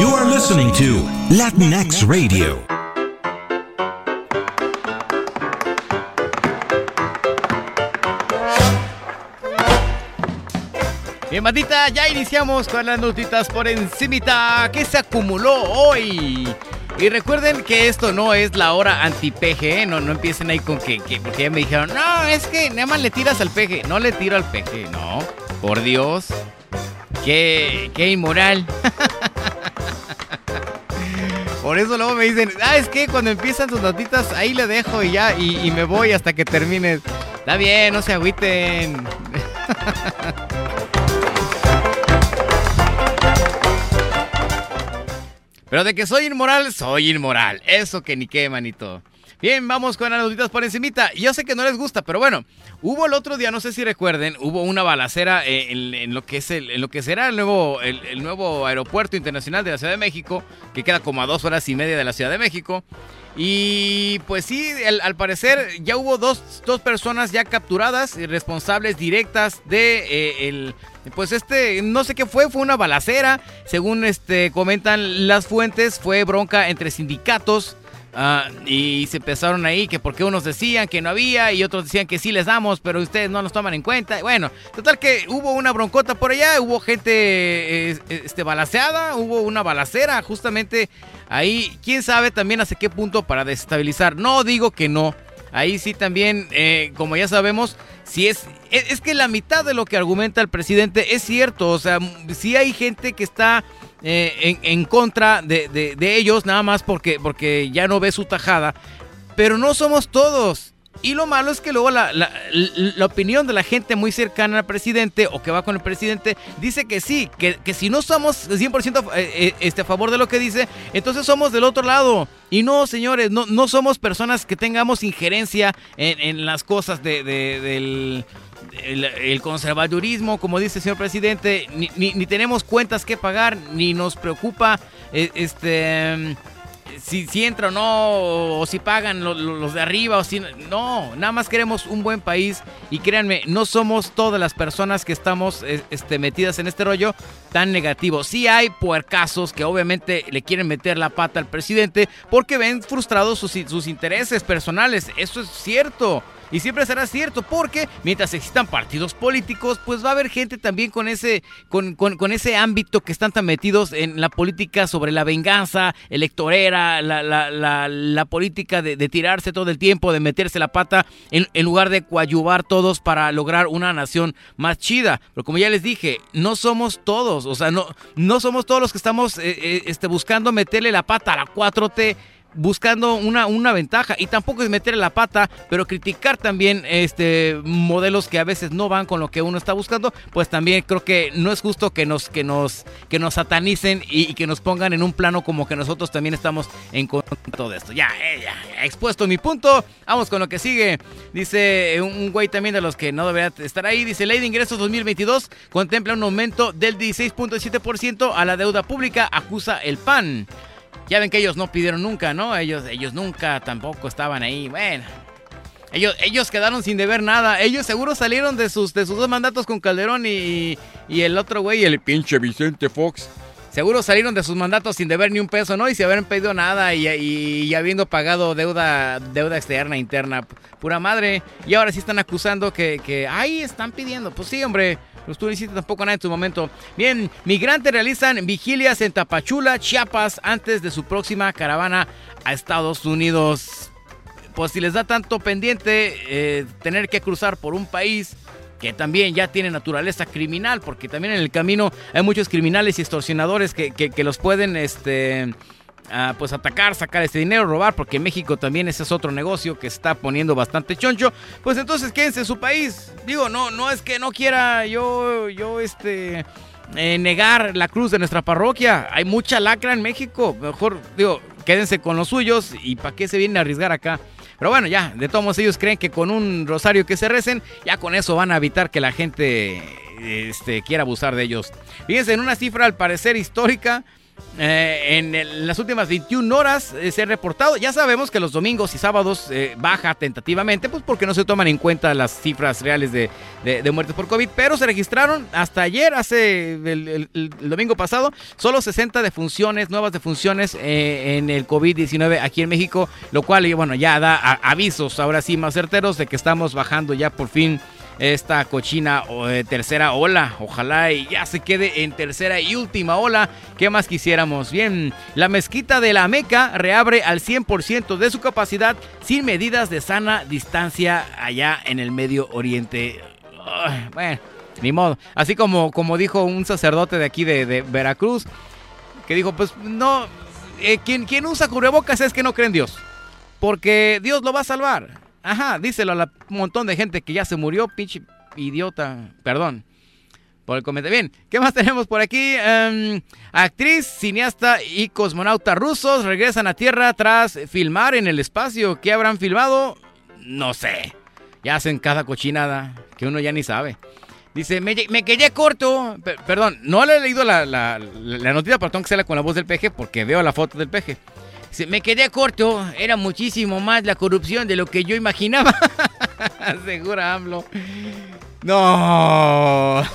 You are listening to Latinx Radio. Bien, bandita, ya iniciamos con las notitas por encimita que se acumuló hoy. Y recuerden que esto no es la hora anti-PG, ¿eh? no, no empiecen ahí con que, que, porque ya me dijeron, no, es que nada más le tiras al PG. No le tiro al PG, no, por Dios. Qué, qué inmoral. Por eso luego me dicen, ah, es que cuando empiezan tus notitas, ahí le dejo y ya, y, me voy hasta que termines. Está bien, no se agüiten. Pero de que soy inmoral, soy inmoral. Eso que ni qué, manito. Bien, vamos con las notitas por encimita. Yo sé que no les gusta, pero bueno, hubo el otro día, no sé si recuerden, hubo una balacera eh, en, lo que es en lo que será el nuevo, el, nuevo aeropuerto internacional de la Ciudad de México, que queda como a dos horas y media de la Ciudad de México. Y pues sí, al parecer ya hubo dos, dos, personas ya capturadas y responsables directas de eh, el, pues este, no sé qué fue, fue una balacera. Según este comentan las fuentes, fue bronca entre sindicatos Ah, y se empezaron ahí que porque unos decían que no había y otros decían que sí les damos, pero ustedes no nos toman en cuenta. Bueno, total que hubo una broncota por allá, hubo gente eh, este, balaceada, hubo una balacera justamente ahí. Quién sabe también hasta qué punto para desestabilizar. No digo que no. Ahí sí también, eh, como ya sabemos, si es, es, que la mitad de lo que argumenta el presidente es cierto. O sea, si hay gente que está eh, en, contra de, ellos, nada más porque, porque ya no ve su tajada. Pero no somos todos. Y lo malo es que luego la, opinión de la gente muy cercana al presidente o que va con el presidente dice que sí, que, si no somos 100% eh, eh, este, a favor de lo que dice, entonces somos del otro lado. Y no, señores, no, no somos personas que tengamos injerencia en, las cosas del el, conservadurismo, como dice el señor presidente, ni, tenemos cuentas que pagar, ni nos preocupa eh, este si, si entra o no, o si pagan los, de arriba, o si no, nada más queremos un buen país y créanme, no somos todas las personas que estamos eh, este, metidas en este rollo tan negativo. Sí hay puercasos que obviamente le quieren meter la pata al presidente porque ven frustrados sus, sus intereses personales, eso es cierto. Y siempre será cierto, porque mientras existan partidos políticos, pues va a haber gente también con ese, con, con, ese ámbito que están tan metidos en la política sobre la venganza electorera, la, la, la, política de, tirarse todo el tiempo, de meterse la pata, en, en lugar de coadyuvar todos para lograr una nación más chida. Pero como ya les dije, no somos todos, o sea, no, no somos todos los que estamos eh, eh, este, buscando meterle la pata a la 4T buscando una, una ventaja y tampoco es meter la pata, pero criticar también este modelos que a veces no van con lo que uno está buscando, pues también creo que no es justo que nos que nos que nos satanicen y, que nos pongan en un plano como que nosotros también estamos en contra de todo esto. Ya, eh, ya, expuesto mi punto. Vamos con lo que sigue. Dice un güey también de los que no debería estar ahí, dice, Ley de Ingresos 2022 contempla un aumento del 16.7% a la deuda pública, acusa el PAN. Ya ven que ellos no pidieron nunca, ¿no? Ellos, ellos nunca tampoco estaban ahí. Bueno. Ellos, ellos quedaron sin deber nada. Ellos seguro salieron de sus, de sus dos mandatos con Calderón y, y el otro güey, el pinche Vicente Fox. Seguro salieron de sus mandatos sin deber ni un peso, ¿no? Y sin haber pedido nada y, y, habiendo pagado deuda, deuda externa, interna. Pura madre. Y ahora sí están acusando que, que, ay, están pidiendo. Pues sí, hombre. Pues tú no tampoco nada en tu momento. Bien, migrantes realizan vigilias en Tapachula, Chiapas, antes de su próxima caravana a Estados Unidos. Pues si les da tanto pendiente eh, tener que cruzar por un país que también ya tiene naturaleza criminal, porque también en el camino hay muchos criminales y extorsionadores que, que los pueden este, pues atacar, sacar ese dinero, robar, porque México también ese es otro negocio que está poniendo bastante choncho, pues entonces quédense en su país. Digo, no, no es que no quiera yo, yo este, eh, negar la cruz de nuestra parroquia. Hay mucha lacra en México. Mejor, digo, quédense con los suyos y para qué se vienen a arriesgar acá. Pero bueno, ya, de todos ellos creen que con un rosario que se recen, ya con eso van a evitar que la gente este, quiera abusar de ellos. Fíjense, en una cifra al parecer histórica, eh, en, las últimas 21 horas eh, se ha reportado. Ya sabemos que los domingos y sábados eh, baja tentativamente, pues porque no se toman en cuenta las cifras reales de, muertes por COVID. Pero se registraron hasta ayer, hace el, domingo pasado, solo 60 defunciones, nuevas defunciones en el COVID-19 aquí en México, lo cual, bueno, ya da avisos ahora sí más certeros de que estamos bajando ya por fin esta cochina eh, tercera ola. Ojalá y ya se quede en tercera y última ola. ¿Qué más quisiéramos? Bien, la mezquita de la Meca reabre al 100% de su capacidad sin medidas de sana distancia allá en el Medio Oriente. bueno, ni modo. Así como, como dijo un sacerdote de aquí de, Veracruz, que dijo, pues no, eh, quien, quien usa cubrebocas es que no cree en Dios. Porque Dios lo va a salvar. Ajá, díselo a un montón de gente que ya se murió, pinche idiota. Perdón por el comentario. Bien, ¿qué más tenemos por aquí? Em, actriz, cineasta y cosmonauta rusos regresan a Tierra tras filmar en el espacio. ¿Qué habrán filmado? No sé. Ya hacen cada cochinada que uno ya ni sabe. Dice, me, quedé corto. perdón, no le he leído la, la, la noticia, pero tengo que hacerla con la voz del peje porque veo la foto del peje me quedé corto, era muchísimo más la corrupción de lo que yo imaginaba. Segura AMLO. No.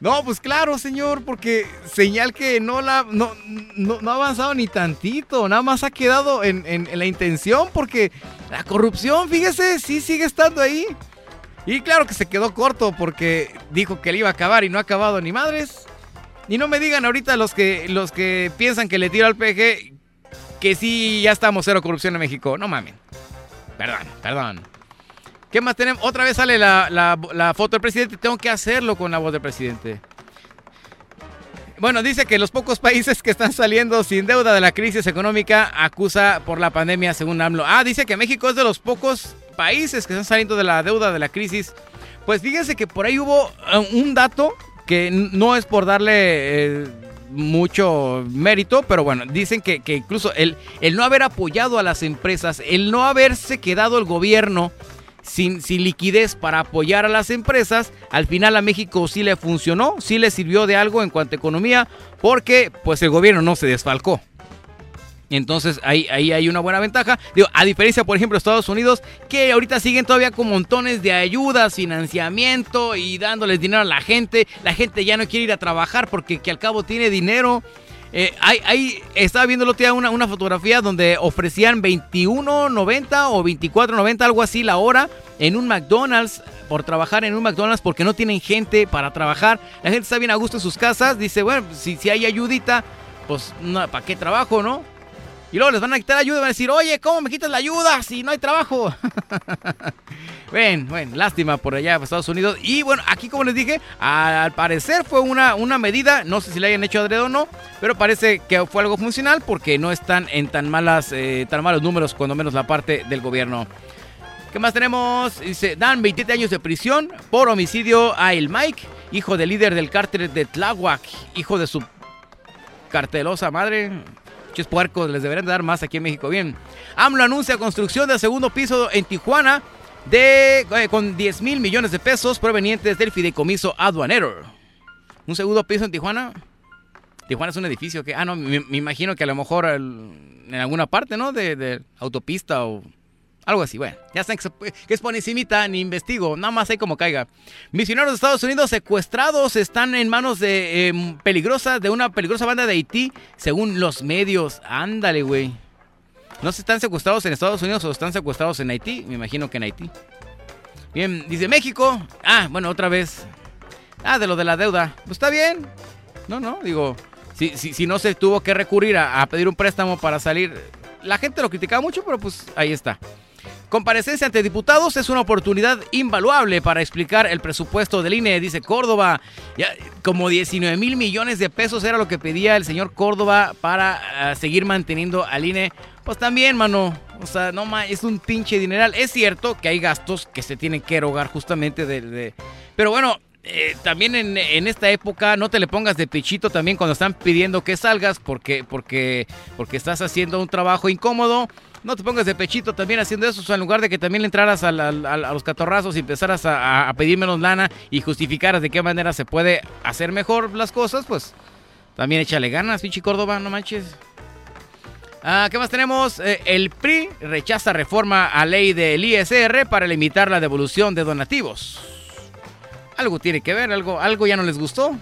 No, pues claro, señor, porque señal que no la no, ha avanzado ni tantito, nada más ha quedado en, en, la intención, porque la corrupción, fíjese, sí sigue estando ahí. Y claro que se quedó corto porque dijo que le iba a acabar y no ha acabado ni madres. Y no me digan ahorita los que, los que piensan que le tiro al PG que sí, ya estamos cero corrupción en México. No mamen. Perdón, perdón. ¿Qué más tenemos? Otra vez sale la, foto del presidente. Tengo que hacerlo con la voz del presidente. Bueno, dice que los pocos países que están saliendo sin deuda de la crisis económica acusa por la pandemia, según AMLO. Ah, dice que México es de los pocos países que están saliendo de la deuda de la crisis. Pues fíjense que por ahí hubo eh, un dato que no es por darle eh, mucho mérito, pero bueno, dicen que, incluso el, el, no haber apoyado a las empresas, el no haberse quedado el gobierno sin, sin liquidez para apoyar a las empresas, al final a México sí le funcionó, sí le sirvió de algo en cuanto a economía, porque pues el gobierno no se desfalcó. Entonces ahí, ahí hay una buena ventaja. Digo, a diferencia, por ejemplo, de Estados Unidos, que ahorita siguen todavía con montones de ayudas, financiamiento y dándoles dinero a la gente. La gente ya no quiere ir a trabajar porque que al cabo tiene dinero. Eh, ahí, estaba viendo el otro día una, una fotografía donde ofrecían 21.90 o 24.90, algo así la hora, en un McDonald's por trabajar en un McDonald's porque no tienen gente para trabajar. La gente está bien a gusto en sus casas. Dice, bueno, si, si hay ayudita, pues ¿para qué trabajo, no? Y luego les van a quitar ayuda y van a decir, oye, ¿cómo me quitas la ayuda si no hay trabajo? bueno, bueno, lástima por allá, por Estados Unidos. Y bueno, aquí como les dije, al parecer fue una, una medida, no sé si le hayan hecho adrede o no, pero parece que fue algo funcional porque no están en tan, malas, eh, tan malos números, cuando menos la parte del gobierno. ¿Qué más tenemos? Dice, dan 27 años de prisión por homicidio a El Mike, hijo del líder del cártel de Tláhuac, hijo de su cartelosa madre. Muchos puercos, les deberían dar más aquí en México. Bien. AMLO anuncia construcción del segundo piso en Tijuana de, eh, con 10 mil millones de pesos provenientes del fideicomiso aduanero. ¿Un segundo piso en Tijuana? Tijuana es un edificio que, ah, no, me, imagino que a lo mejor en alguna parte, ¿no? de autopista o algo así, bueno, ya saben que, es por encimita, ni investigo, nada más hay como caiga. Misioneros de Estados Unidos secuestrados están en manos de em, peligrosa, de una peligrosa banda de Haití, según los medios. Ándale, güey. No se están secuestrados en Estados Unidos o están secuestrados en Haití, me imagino que en Haití. Bien, dice México. Ah, bueno, otra vez. Ah, de lo de la deuda. Pues está bien. No, no, digo, si, si, si no se tuvo que recurrir a pedir un préstamo para salir, la gente lo criticaba mucho, pero pues ahí está. Comparecencia ante diputados es una oportunidad invaluable para explicar el presupuesto del INE, dice Córdoba. Ya, como 19 mil millones de pesos era lo que pedía el señor Córdoba para ah, seguir manteniendo al INE. Pues también, mano. O sea, no más, es un pinche dineral. Es cierto que hay gastos que se tienen que erogar justamente de. Pero bueno, eh, también en, en, esta época no te le pongas de pechito también cuando están pidiendo que salgas porque, porque, porque estás haciendo un trabajo incómodo no te pongas de pechito también haciendo eso. O sea, en lugar de que también le entraras a, los catorrazos y empezaras a, pedir menos lana y justificaras de qué manera se puede hacer mejor las cosas, pues también échale ganas, pinche Córdoba, no manches. Ah, ¿Qué más tenemos? Eh, el PRI rechaza reforma a ley del ISR para limitar la devolución de donativos. Algo tiene que ver, algo, algo ya no les gustó.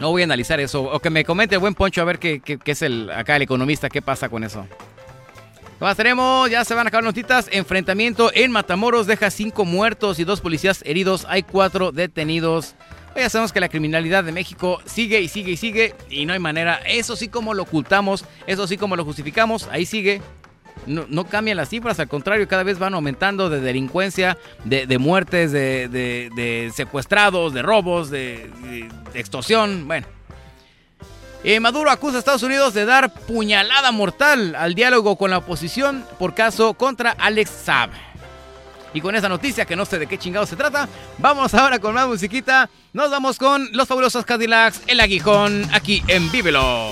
No voy a analizar eso. O que me comente el buen Poncho a ver qué, es el acá el economista, qué pasa con eso. ¿Qué más tenemos? Ya se van a acabar notitas. Enfrentamiento en Matamoros deja cinco muertos y dos policías heridos. Hay cuatro detenidos. Ya sabemos que la criminalidad de México sigue y sigue y sigue y no hay manera. Eso sí como lo ocultamos, eso sí como lo justificamos, ahí sigue. No, cambian las cifras, al contrario, cada vez van aumentando de delincuencia, de, muertes, de, secuestrados, de robos, de, extorsión. Bueno. Eh, Maduro acusa a Estados Unidos de dar puñalada mortal al diálogo con la oposición por caso contra Alex Saab. Y con esa noticia, que no sé de qué chingado se trata, vamos ahora con más musiquita. Nos vamos con los fabulosos Cadillacs, El Aguijón, aquí en Vívelo.